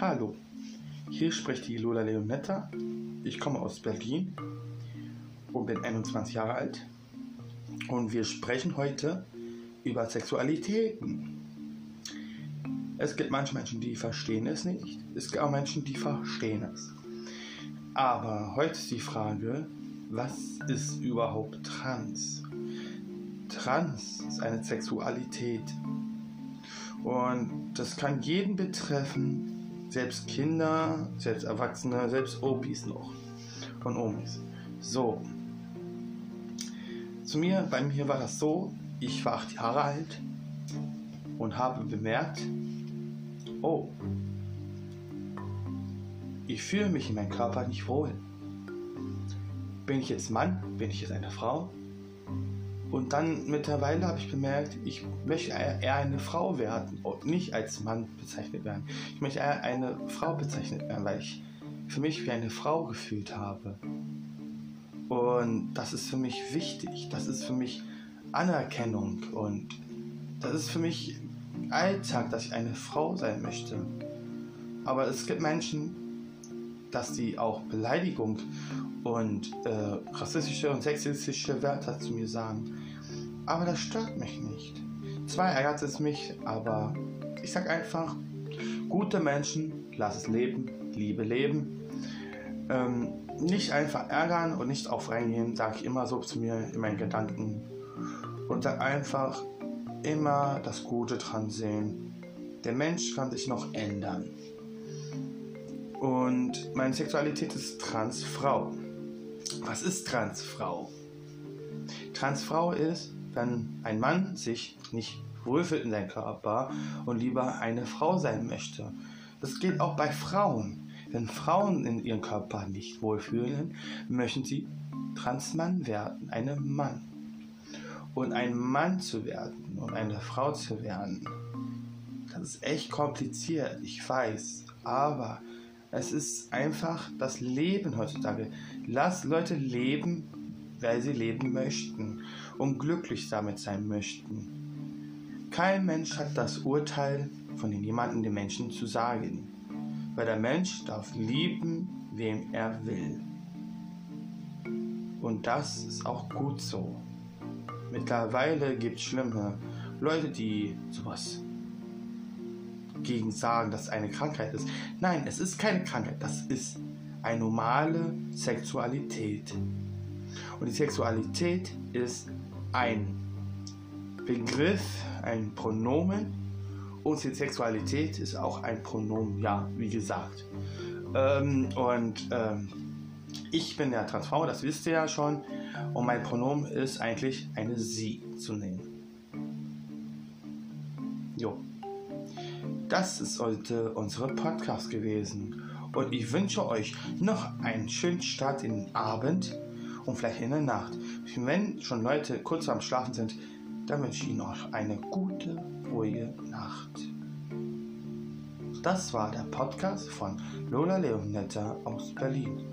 Hallo, hier spricht die Lola Leonetta. Ich komme aus Berlin und bin 21 Jahre alt. Und wir sprechen heute über Sexualitäten. Es gibt manche Menschen, die verstehen es nicht. Es gibt auch Menschen, die verstehen es. Aber heute ist die Frage, was ist überhaupt trans? Trans ist eine Sexualität. Und das kann jeden betreffen, selbst Kinder, selbst Erwachsene, selbst Opis noch und Omis. So. Zu mir, bei mir war das so, ich war acht Jahre alt und habe bemerkt, oh, ich fühle mich in meinem Körper nicht wohl. Bin ich jetzt Mann? Bin ich jetzt eine Frau? Und dann mittlerweile habe ich bemerkt, ich möchte eher eine Frau werden und nicht als Mann bezeichnet werden. Ich möchte eher eine Frau bezeichnet werden, weil ich für mich wie eine Frau gefühlt habe. Und das ist für mich wichtig. Das ist für mich Anerkennung und das ist für mich Alltag, dass ich eine Frau sein möchte. Aber es gibt Menschen, dass sie auch Beleidigung und äh, rassistische und sexistische Wörter zu mir sagen. Aber das stört mich nicht. Zwar ärgert es mich, aber ich sag einfach, gute Menschen, lass es leben, Liebe leben. Ähm, nicht einfach ärgern und nicht auf reingehen, sage ich immer so zu mir in meinen Gedanken. Und dann einfach immer das Gute dran sehen. Der Mensch kann sich noch ändern. Und meine Sexualität ist Transfrau. Was ist Transfrau? Transfrau ist, wenn ein Mann sich nicht wohlfühlt in seinem Körper und lieber eine Frau sein möchte. Das geht auch bei Frauen. Wenn Frauen in ihrem Körper nicht wohlfühlen, möchten sie Transmann werden, eine Mann. Und ein Mann zu werden und eine Frau zu werden, das ist echt kompliziert, ich weiß. Aber es ist einfach das Leben heutzutage. Lass Leute leben, weil sie leben möchten und glücklich damit sein möchten. Kein Mensch hat das Urteil von jemandem den Menschen zu sagen, weil der Mensch darf lieben, wem er will. Und das ist auch gut so. Mittlerweile gibt es schlimme Leute, die sowas gegen sagen, dass es eine Krankheit ist. Nein, es ist keine Krankheit, das ist eine normale Sexualität. Und die Sexualität ist ein Begriff, ein Pronomen und die Sexualität ist auch ein Pronomen, ja, wie gesagt. Ähm, und ähm, ich bin der Transformer, das wisst ihr ja schon. Und mein Pronomen ist eigentlich eine Sie zu nehmen. Jo. Das ist heute unsere Podcast gewesen. Und ich wünsche euch noch einen schönen Start in den Abend und vielleicht in der Nacht. Wenn schon Leute kurz am Schlafen sind, dann wünsche ich noch eine gute, ruhige Nacht. Das war der Podcast von Lola Leonetta aus Berlin.